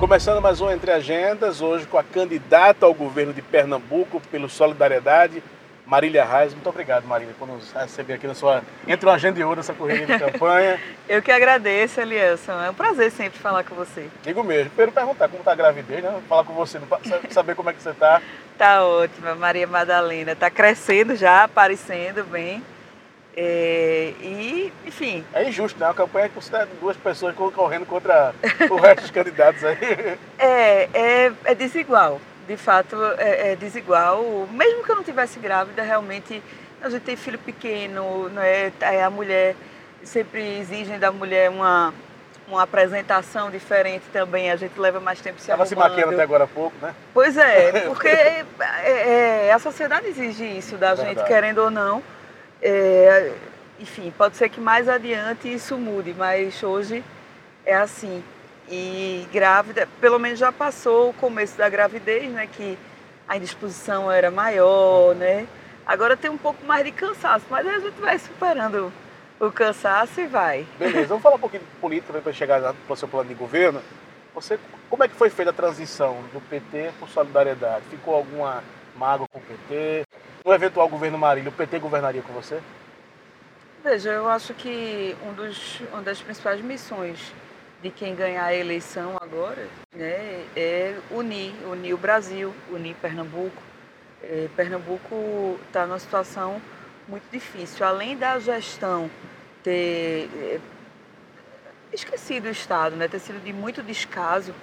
Começando mais um Entre Agendas, hoje com a candidata ao governo de Pernambuco pelo Solidariedade, Marília Reis. Muito obrigado, Marília, por nos receber aqui na sua. Entre uma agenda e outra, essa corrida de campanha. Eu que agradeço, Elielson. É um prazer sempre falar com você. Digo mesmo. Primeiro perguntar como está a gravidez, né? Falar com você, saber como é que você está. Tá ótima, Maria Madalena. Está crescendo já, aparecendo bem. É, e, enfim. É injusto, né? Uma campanha que você duas pessoas correndo contra o resto dos candidatos aí. É, é, é desigual. De fato, é, é, desigual. Mesmo que eu não tivesse grávida, realmente a gente tem filho pequeno, né? É, a mulher sempre exigem da mulher uma, uma apresentação diferente também, a gente leva mais tempo se Estava se maquiando até agora há pouco, né? Pois é, porque é, é, a sociedade exige isso da Verdade. gente, querendo ou não. É, enfim, pode ser que mais adiante isso mude, mas hoje é assim. E grávida, pelo menos já passou o começo da gravidez, né? Que a indisposição era maior, né? Agora tem um pouco mais de cansaço, mas a gente vai superando o cansaço e vai. Beleza, vamos falar um pouquinho de política para chegar para o seu plano de governo. Você, como é que foi feita a transição do PT para Solidariedade? Ficou alguma mágoa com o PT? No eventual governo Marília, o PT governaria com você? Veja, eu acho que um dos, uma das principais missões de quem ganhar a eleição agora né, é unir, unir o Brasil, unir Pernambuco. É, Pernambuco está numa situação muito difícil. Além da gestão ter é, esquecido o Estado, né, ter sido de muito descaso,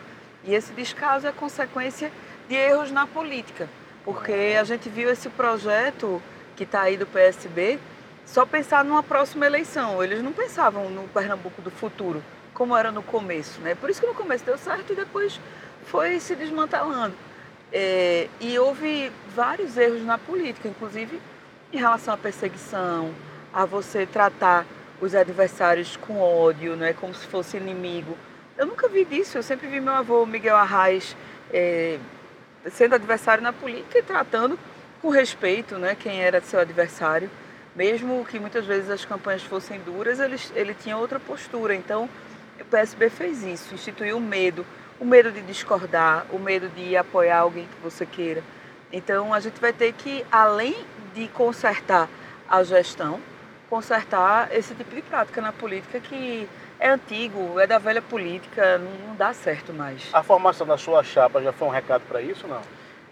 e esse descaso é consequência de erros na política porque a gente viu esse projeto que está aí do PSB só pensar numa próxima eleição. Eles não pensavam no Pernambuco do futuro, como era no começo. Né? Por isso que no começo deu certo e depois foi se desmantelando. É, e houve vários erros na política, inclusive em relação à perseguição, a você tratar os adversários com ódio, né, como se fosse inimigo. Eu nunca vi disso, eu sempre vi meu avô Miguel Arraes é, sendo adversário na política e tratando com respeito né, quem era seu adversário. Mesmo que muitas vezes as campanhas fossem duras, ele, ele tinha outra postura. Então, o PSB fez isso, instituiu o medo, o medo de discordar, o medo de apoiar alguém que você queira. Então, a gente vai ter que, além de consertar a gestão, consertar esse tipo de prática na política que é antigo, é da velha política, não, dá certo mais. A formação da sua chapa já foi um recado para isso, não?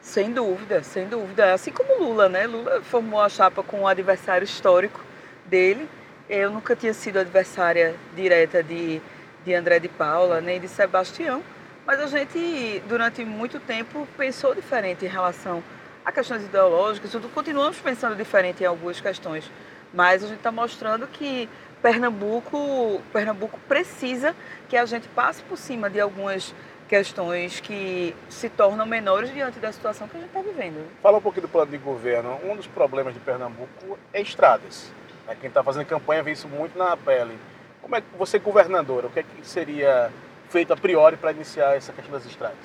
Sem dúvida, sem dúvida. Assim como Lula, né? Lula formou a chapa com um adversário histórico dele. Eu nunca tinha sido adversária direta de, de André de Paula, nem de Sebastião, mas a gente, durante muito tempo, pensou diferente em relação a questões ideológicas, tudo. Continuamos pensando diferente em algumas questões, mas a gente está mostrando que Pernambuco, Pernambuco precisa que a gente passe por cima de algumas questões que se tornam menores diante da situação que a gente está vivendo. Fala um pouquinho do plano de governo. Um dos problemas de Pernambuco é estradas. Né? Quem está fazendo campanha vê isso muito na pele. Como é que você, governadora, o que, é que seria feito a priori para iniciar essa questão das estradas?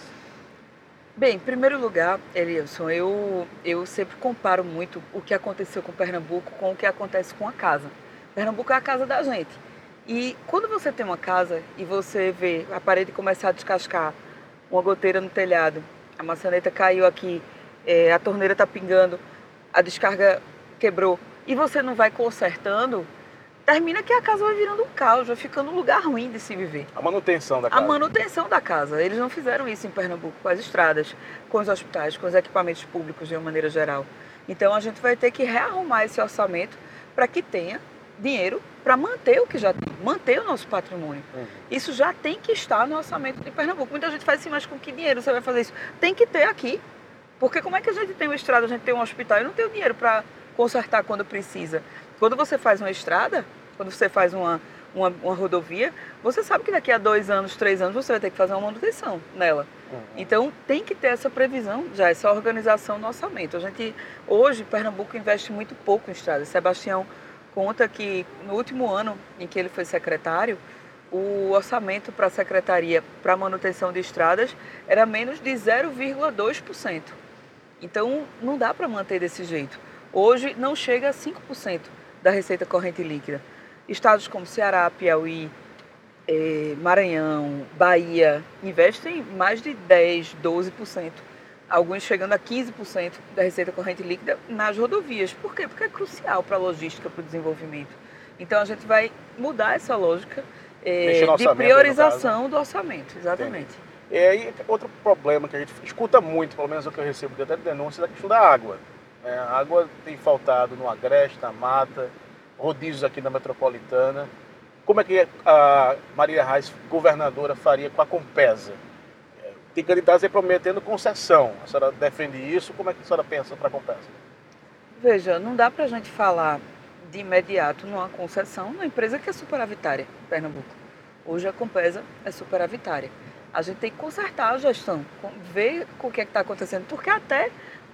Bem, em primeiro lugar, Elielson, eu, eu sempre comparo muito o que aconteceu com Pernambuco com o que acontece com a casa. Pernambuco é a casa da gente. E quando você tem uma casa e você vê a parede começar a descascar, uma goteira no telhado, a maçaneta caiu aqui, é, a torneira está pingando, a descarga quebrou, e você não vai consertando, termina que a casa vai virando um caos, vai ficando um lugar ruim de se viver. A manutenção da casa. A manutenção da casa. Eles não fizeram isso em Pernambuco, com as estradas, com os hospitais, com os equipamentos públicos de uma maneira geral. Então a gente vai ter que rearrumar esse orçamento para que tenha dinheiro para manter o que já tem, manter o nosso patrimônio. Uhum. Isso já tem que estar no orçamento de Pernambuco. Muita gente faz assim, mas com que dinheiro você vai fazer isso? Tem que ter aqui. Porque como é que a gente tem uma estrada, a gente tem um hospital e não tem o dinheiro para consertar quando precisa? Quando você faz uma estrada, quando você faz uma, uma, uma, rodovia, você sabe que daqui a dois anos, três anos, você vai ter que fazer uma manutenção nela. Uhum. Então, tem que ter essa previsão já, essa organização no orçamento. A gente, hoje, Pernambuco investe muito pouco em estradas. Sebastião conta que no último ano em que ele foi secretário, o orçamento para a secretaria para manutenção de estradas era menos de 0,2%. Então não dá para manter desse jeito. Hoje não chega a 5% da receita corrente líquida. Estados como Ceará, Piauí, é, Maranhão, Bahia, investem mais de 10, 12%, alguns chegando a 15% da receita corrente líquida nas rodovias. Por quê? Porque é crucial para a logística, para o desenvolvimento. Então a gente vai mudar essa lógica é, de priorização do orçamento, exatamente. Entendi. E aí, outro problema que a gente escuta muito, pelo menos o que eu recebo até de denúncia, é a questão da água. É, a água tem faltado no Agreste, na Mata, rodízios aqui na Metropolitana. Como é que a Maria Reis, governadora, faria com a Compesa? Tem candidatos aí prometendo concessão. A senhora defende isso? Como é que a senhora pensa para a Compesa? Veja, não dá para a gente falar de imediato numa concessão numa empresa que é superavitária, Pernambuco. Hoje a Compesa é superavitária a gente tem que consertar a gestão, ver o que é está acontecendo, porque até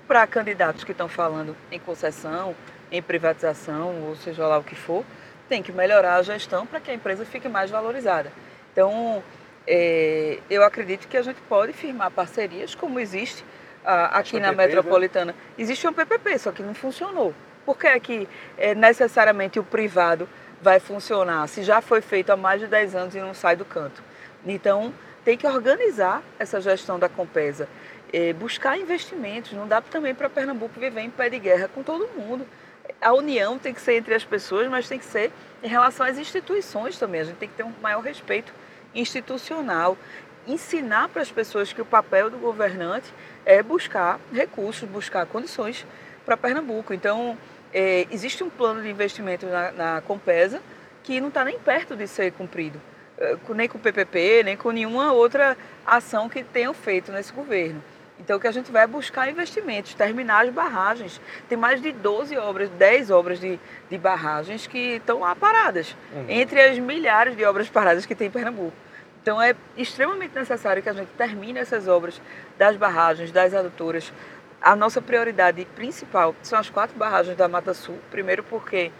para candidatos que estão falando em concessão, em privatização, ou seja lá o que for, tem que melhorar a gestão para que a empresa fique mais valorizada. Então, é, eu acredito que a gente pode firmar parcerias, como existe a, aqui na PPP, Metropolitana. Né? Existe um PPP, só que não funcionou. Por que é que é, necessariamente o privado vai funcionar, se já foi feito há mais de 10 anos e não sai do canto? Então, tem que organizar essa gestão da Compesa, é, buscar investimentos. Não dá também para Pernambuco viver em pé de guerra com todo mundo. A união tem que ser entre as pessoas, mas tem que ser em relação às instituições também. A gente tem que ter um maior respeito institucional. Ensinar para as pessoas que o papel do governante é buscar recursos, buscar condições para Pernambuco. Então, é, existe um plano de investimento na, na Compesa que não está nem perto de ser cumprido. Eh, nem com o PPP, nem com nenhuma outra ação que tenham feito nesse governo. Então, que a gente vai buscar investimentos, terminar as barragens. Tem mais de 12 obras, 10 obras de, de barragens que estão lá paradas, uhum. entre as milhares de obras paradas que tem em Pernambuco. Então, é extremamente necessário que a gente termine essas obras das barragens, das adutoras. A nossa prioridade principal são as quatro barragens da Mata Sul. Primeiro, porque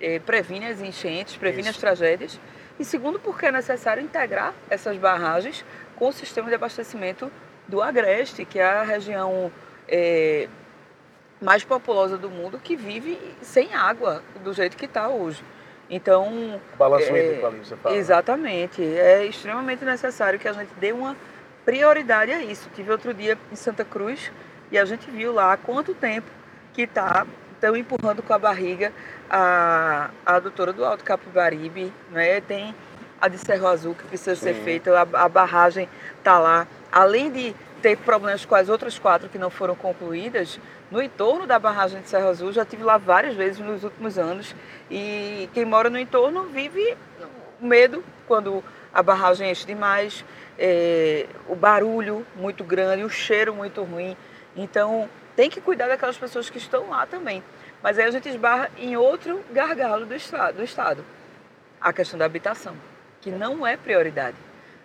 eh, previne as enchentes, previne Isso. as tragédias e segundo, porque é necessário integrar essas barragens com o sistema de abastecimento do Agreste, que é a região é, mais populosa do mundo que vive sem água do jeito que está hoje. Então. Balanço é, ali, você fala. Exatamente. É extremamente necessário que a gente dê uma prioridade a isso. Tive outro dia em Santa Cruz e a gente viu lá há quanto tempo que está estão empurrando com a barriga a, a doutora do Alto Capibaribe, né? Tem a de Cerro Azul que precisa Sim. ser feita, a, a barragem está lá. Além de ter problemas com as outras quatro que não foram concluídas, no entorno da barragem de Cerro Azul, já tive lá várias vezes nos últimos anos. E quem mora no entorno vive medo quando a barragem enche demais, é, o barulho muito grande, o cheiro muito ruim. Então, tem que cuidar daquelas pessoas que estão lá também. Mas aí a gente esbarra em outro gargalo do do estado a questão da habitação, que não é prioridade.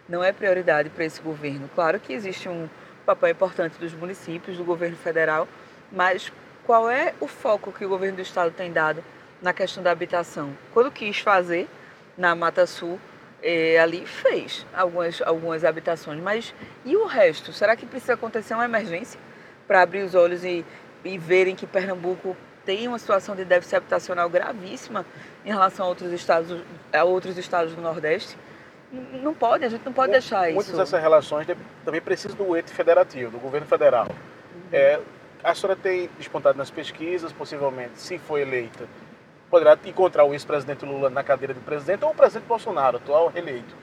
Não é prioridade para esse governo. Claro que existe um papel importante dos municípios, do governo federal, mas qual é o foco que o governo do estado tem dado na questão da habitação? Quando quis fazer na Mata Sul, é, ali fez algumas, algumas habitações, mas e o resto? Será que precisa acontecer uma emergência? para abrir os olhos e, e verem que Pernambuco tem uma situação de déficit habitacional gravíssima em relação a outros estados, a outros estados do Nordeste. Não pode, a gente não pode deixar Muitas isso. Muitas dessas relações também precisam do ente federativo, do governo federal. Uhum. É, a senhora tem despontado nas pesquisas, possivelmente, se for eleita, poderá encontrar o ex-presidente Lula na cadeira de presidente ou o presidente Bolsonaro, atual reeleito.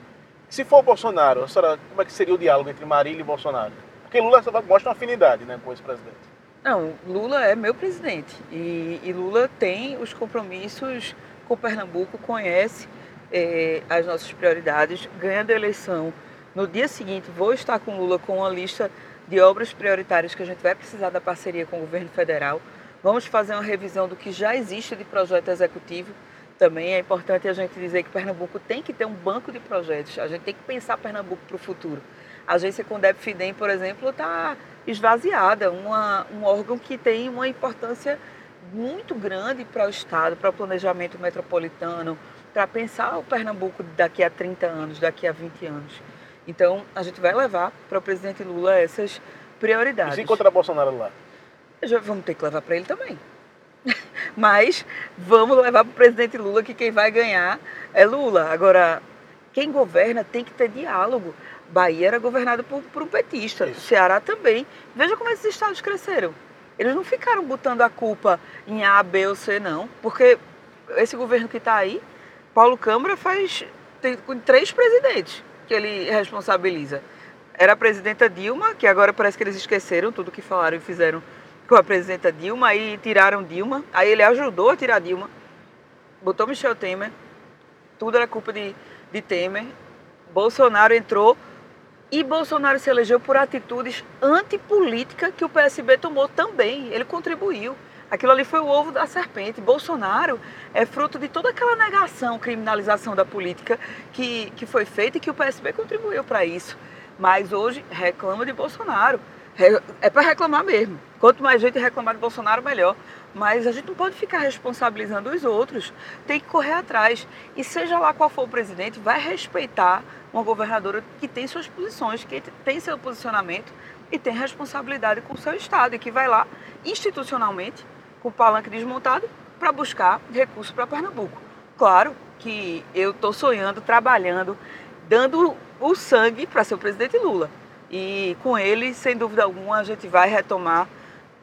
Se for o Bolsonaro, a senhora, como é que seria o diálogo entre Marília e Bolsonaro? Porque Lula mostra uma afinidade né, com esse presidente. Não, Lula é meu presidente. E, e Lula tem os compromissos com Pernambuco, conhece é, as nossas prioridades, ganha a eleição. No dia seguinte, vou estar com Lula com uma lista de obras prioritárias que a gente vai precisar da parceria com o governo federal. Vamos fazer uma revisão do que já existe de projeto executivo. Também é importante a gente dizer que Pernambuco tem que ter um banco de projetos. A gente tem que pensar Pernambuco para o futuro. A agência Condep Fidem, por exemplo, está esvaziada, uma, um órgão que tem uma importância muito grande para o Estado, para o planejamento metropolitano, para pensar o Pernambuco daqui a 30 anos, daqui a 20 anos. Então, a gente vai levar para o presidente Lula essas prioridades. E se encontrar Bolsonaro lá? Já vamos ter que levar para ele também. Mas vamos levar para o presidente Lula que quem vai ganhar é Lula. Agora, quem governa tem que ter diálogo. Bahia era governada por, por um petista, Isso. Ceará também. Veja como esses estados cresceram. Eles não ficaram botando a culpa em A, B ou C, não. Porque esse governo que está aí, Paulo Câmara faz. tem três presidentes que ele responsabiliza. Era a presidenta Dilma, que agora parece que eles esqueceram tudo que falaram e fizeram com a presidenta Dilma, aí tiraram Dilma. Aí ele ajudou a tirar Dilma, botou Michel Temer, tudo era culpa de, de Temer. Bolsonaro entrou e Bolsonaro se elegeu por atitudes antipolíticas que o PSB tomou também. Ele contribuiu. Aquilo ali foi o ovo da serpente. Bolsonaro é fruto de toda aquela negação, criminalização da política que, que foi feita e que o PSB contribuiu para isso. Mas hoje reclama de Bolsonaro. É para reclamar mesmo. Quanto mais gente reclamar de Bolsonaro, melhor. Mas a gente não pode ficar responsabilizando os outros. Tem que correr atrás. E seja lá qual for o presidente, vai respeitar uma governadora que tem suas posições, que tem seu posicionamento e tem responsabilidade com o seu Estado e que vai lá institucionalmente, com o palanque desmontado, para buscar recursos para Pernambuco. Claro que eu estou sonhando, trabalhando, dando o sangue para ser o presidente Lula. E com ele, sem dúvida alguma, a gente vai retomar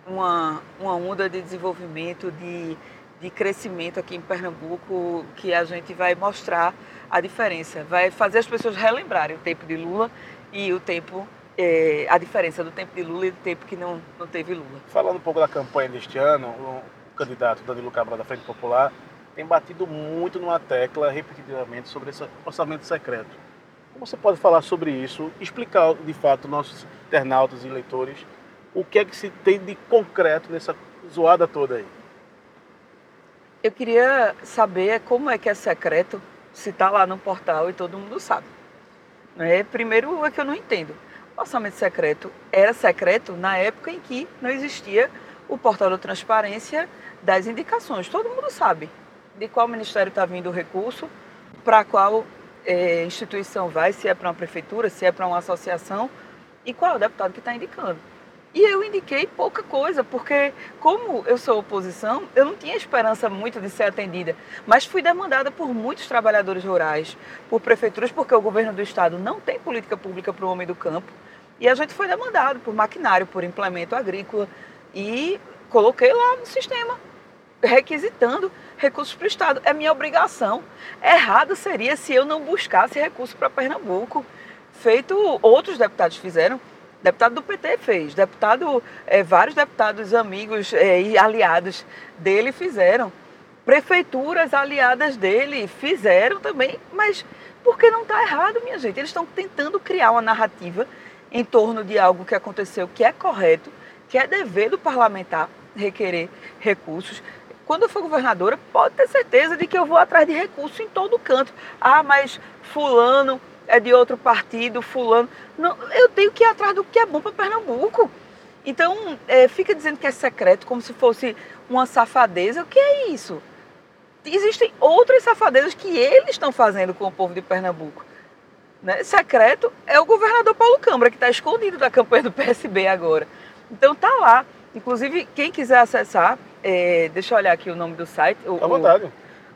uma, uma onda de desenvolvimento, de, de crescimento aqui em Pernambuco, que a gente vai mostrar a diferença, vai fazer as pessoas relembrarem o tempo de Lula e o tempo, é, a diferença do tempo de Lula e do tempo que não, não teve Lula. Falando um pouco da campanha deste ano, o candidato Danilo Cabral da Frente Popular tem batido muito numa tecla repetidamente sobre esse orçamento secreto. Como você pode falar sobre isso, explicar de fato nossos internautas e leitores o que é que se tem de concreto nessa zoada toda aí? Eu queria saber como é que é secreto se está lá no portal e todo mundo sabe. Né? Primeiro é que eu não entendo. Orçamento secreto era secreto na época em que não existia o portal da transparência das indicações. Todo mundo sabe de qual ministério está vindo o recurso, para qual é, instituição vai, se é para uma prefeitura, se é para uma associação e qual é o deputado que está indicando. E eu indiquei pouca coisa, porque como eu sou oposição, eu não tinha esperança muito de ser atendida. Mas fui demandada por muitos trabalhadores rurais, por prefeituras, porque o governo do estado não tem política pública para o homem do campo. E a gente foi demandado por maquinário, por implemento agrícola. E coloquei lá no sistema, requisitando recursos para o Estado. É minha obrigação. Errado seria se eu não buscasse recursos para Pernambuco. Feito outros deputados fizeram. Deputado do PT fez, deputado, é, vários deputados amigos é, e aliados dele fizeram. Prefeituras aliadas dele fizeram também, mas porque não está errado, minha gente. Eles estão tentando criar uma narrativa em torno de algo que aconteceu que é correto, que é dever do parlamentar requerer recursos. Quando eu for governadora, pode ter certeza de que eu vou atrás de recursos em todo canto. Ah, mas fulano é de outro partido, fulano. Não, eu tenho que ir atrás do que é bom para Pernambuco. Então, é, fica dizendo que é secreto, como se fosse uma safadeza. O que é isso? Existem outras safadezas que eles estão fazendo com o povo de Pernambuco. Né? Secreto é o governador Paulo Câmara, que está escondido da campanha do PSB agora. Então, tá lá. Inclusive, quem quiser acessar, é, deixa eu olhar aqui o nome do site. O, à vontade.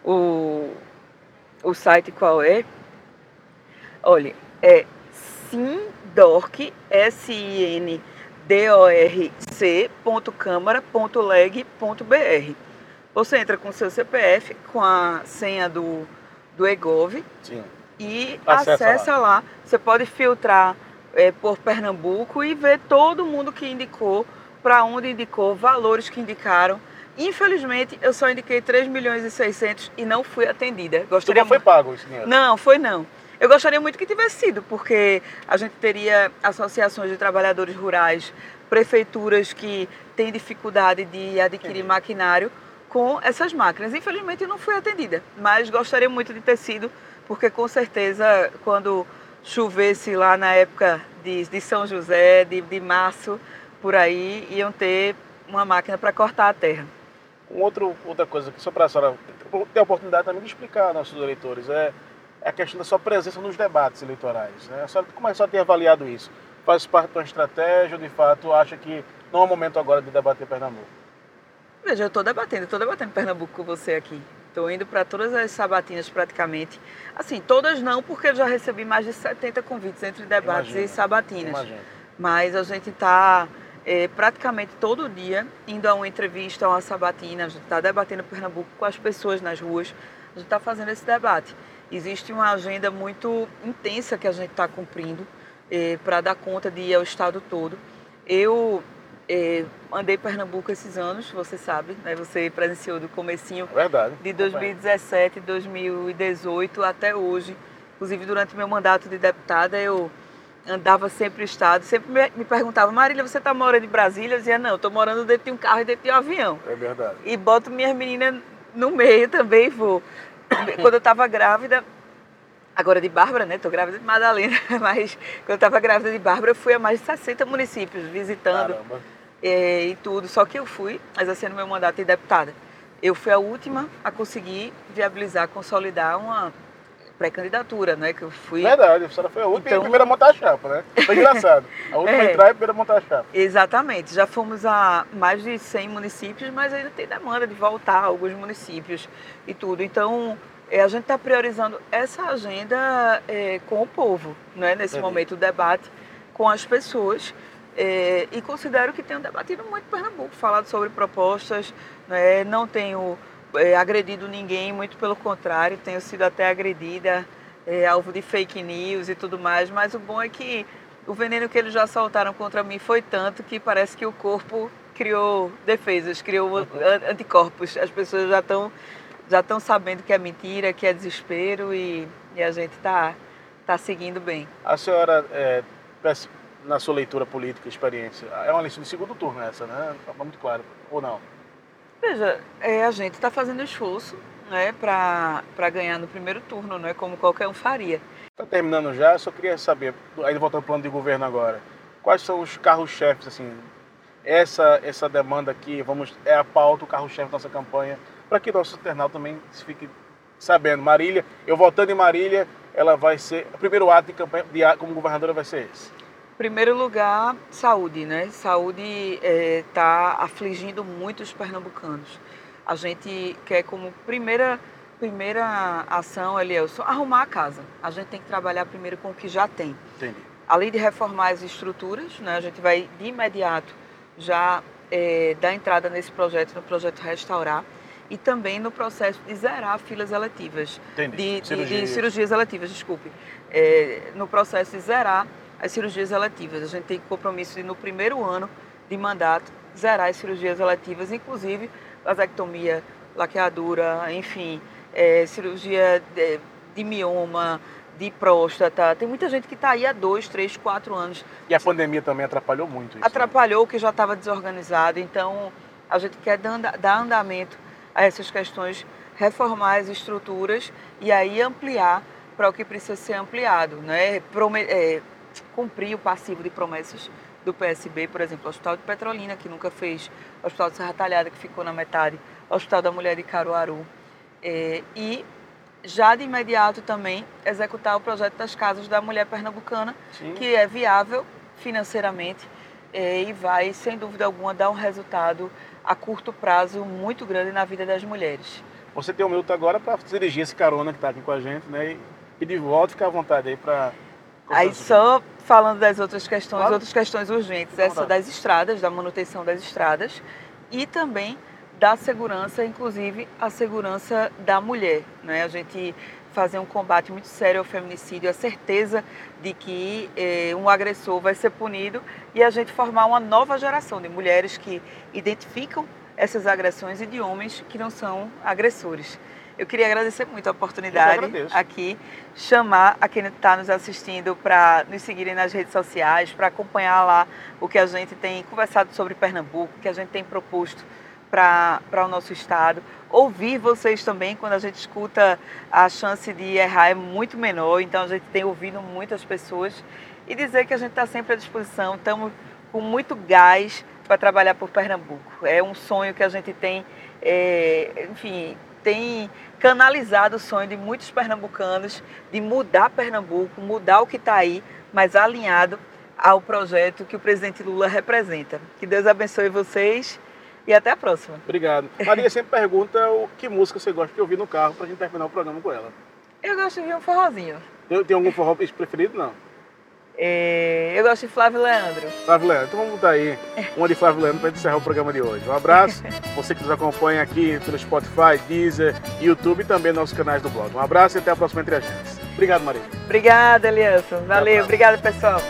O, o, o site qual é? Olha, é sindorc, S-I-N-D-O-R-C, câmara.leg.br. Você entra com seu CPF, com a senha do, do EGOV Sim. e Acessa acessa, lá. lá. Você pode filtrar é, por Pernambuco e ver todo mundo que indicou, para onde indicou, valores que indicaram. Infelizmente, eu só indiquei 3 milhões e 600 e não fui atendida. Gostaria não foi pago esse dinheiro? Não, foi não. Eu gostaria muito que tivesse sido, porque a gente teria associações de trabalhadores rurais, prefeituras que têm dificuldade de adquirir maquinário com essas máquinas. Infelizmente, eu não fui atendida, mas gostaria muito de ter sido, porque com certeza, quando chovesse lá na época de, de São José, de, de março, por aí, iam ter uma máquina para cortar a terra. Um outro, outra coisa que só para a senhora ter a oportunidade também de explicar aos nossos eleitores é a questão da sua presença nos debates eleitorais. Né? A senhora, como a senhora tem avaliado isso? Faz parte de uma estratégia ou de fato acha que não é o momento agora de debater Pernambuco? Veja, eu estou debatendo, estou debatendo Pernambuco com você aqui. Estou indo para todas as sabatinas praticamente. Assim, todas não, porque eu já recebi mais de 70 convites entre debates Imagina. e sabatinas. Imagina. Mas a gente está é, praticamente todo dia indo a uma entrevista, a uma sabatina, a gente está debatendo Pernambuco com as pessoas nas ruas, a gente está fazendo esse debate. Existe uma agenda muito intensa que a gente está cumprindo é, para dar conta de ir ao estado todo. Eu é, andei Pernambuco esses anos, você sabe, né? Você presenciou do comecinho Verdade. de 2017, 2018 até hoje. Inclusive durante meu mandato de deputada eu andava sempre no estado, sempre me, me perguntava, Marília, você está morando em Brasília? Eu dizia, não, estou morando dentro de um carro e dentro de um avião. É verdade. E boto minhas meninas no meio também, vou. Quando eu estava grávida, agora de Bárbara, né? Estou grávida de Madalena, mas quando eu estava grávida de Bárbara, eu fui a mais de 60 municípios visitando. É, e tudo. Só que eu fui exercendo meu mandato de deputada. Eu fui a última a conseguir viabilizar, consolidar uma pré-candidatura, né? Que eu fui. Verdade, a senhora foi a última então... e a primeira a montar a chapa, né? Foi engraçado. A última é, a entrar e a primeira a montar a chapa. Exatamente. Já fomos a mais de 100 municípios, mas ainda tem demanda de voltar a alguns municípios e tudo. Então, é, a gente está priorizando essa agenda é, com o povo, né? Nesse Entendi. momento, o debate com as pessoas. É, e considero que tenho debatido muito Pernambuco, falado sobre propostas, né, não tenho é, agredido ninguém, muito pelo contrário, tenho sido até agredida, é, alvo de fake news e tudo mais, mas o bom é que o veneno que eles já soltaram contra mim foi tanto que parece que o corpo criou defesas, criou anticorpos. As pessoas já estão já estão sabendo que é mentira, que é desespero e, e a gente está tá seguindo bem. A senhora é, na sua leitura política experiência? É uma lista de segundo turno essa, né? Está muito claro, ou não? Veja, é, a gente está fazendo esforço né, para ganhar no primeiro turno, não é como qualquer um faria. Está terminando já, só queria saber, ainda voltando ao plano de governo agora, quais são os carros-chefes, assim, essa, essa demanda aqui, vamos, é a pauta, o carro-chefe da nossa campanha, para que nosso internauta também fique sabendo. Marília, eu votando em Marília, ela vai ser, o primeiro ato de campanha de, como governadora vai ser esse primeiro lugar, saúde, né? Saúde está é, afligindo muitos pernambucanos. A gente quer como primeira primeira ação, Elielson, arrumar a casa. A gente tem que trabalhar primeiro com o que já tem. Entendi. Além de reformar as estruturas, né, a gente vai de imediato já é, dar entrada nesse projeto, no projeto Restaurar, e também no processo de zerar filas eletivas. Entendi. De, de, de cirurgias eletivas, desculpe. É, no processo de zerar as cirurgias eletivas. A gente tem compromisso de, no primeiro ano de mandato, zerar as cirurgias eletivas, inclusive vasectomia, laqueadura, enfim, é, cirurgia de, de, mioma, de próstata. Tem muita gente que está aí há dois, três, quatro anos. E a pandemia também atrapalhou muito isso. Né? Atrapalhou, né? que já estava desorganizado. Então, a gente quer dar andamento a essas questões, reformar as estruturas e aí ampliar para o que precisa ser ampliado. Né? É, cumprir o passivo de promessas do PSB, por exemplo, o Hospital de Petrolina, que nunca fez, o Hospital de Serra Talhada, que ficou na metade, o Hospital da Mulher de Caruaru. É, e já de imediato também executar o projeto das casas da mulher pernambucana, Sim. que é viável financeiramente é, e vai, sem dúvida alguma, dar um resultado a curto prazo muito grande na vida das mulheres. Você tem um minuto agora para dirigir esse carona que está aqui com a gente, né? E de volta, fica à vontade aí para Aí só falando das outras questões, claro. outras questões urgentes, essa das estradas, da manutenção das estradas e também da segurança, inclusive a segurança da mulher. Né? A gente fazer um combate muito sério ao feminicídio, a certeza de que eh, um agressor vai ser punido e a gente formar uma nova geração de mulheres que identificam essas agressões e de homens que não são agressores. Eu queria agradecer muito a oportunidade aqui, chamar a quem está nos assistindo para nos seguirem nas redes sociais, para acompanhar lá o que a gente tem conversado sobre Pernambuco, o que a gente tem proposto para o nosso estado. Ouvir vocês também, quando a gente escuta, a chance de errar é muito menor, então a gente tem ouvido muitas pessoas. E dizer que a gente está sempre à disposição, estamos com muito gás para trabalhar por Pernambuco. É um sonho que a gente tem, é, enfim, tem canalizado o sonho de muitos pernambucanos de mudar Pernambuco, mudar o que está aí, mas alinhado ao projeto que o presidente Lula representa. Que Deus abençoe vocês E até a próxima. Obrigado. Maria sempre pergunta o que música você gosta de ouvir no carro pra gente terminar o programa com ela. Eu gosto de um forrozinho. Tem, tem algum forró preferido? Não. É, eu gosto de Flávio Leandro. Flávio Leandro, então vamos botar aí uma de Flávio Leandro para encerrar o programa de hoje. Um abraço, você que nos acompanha aqui pelo Spotify, Deezer, YouTube e também nos nossos canais do blog. Um abraço e até a próxima Entre Agentes. Obrigado, Maria. Obrigada, Elias. Valeu, obrigada, pessoal.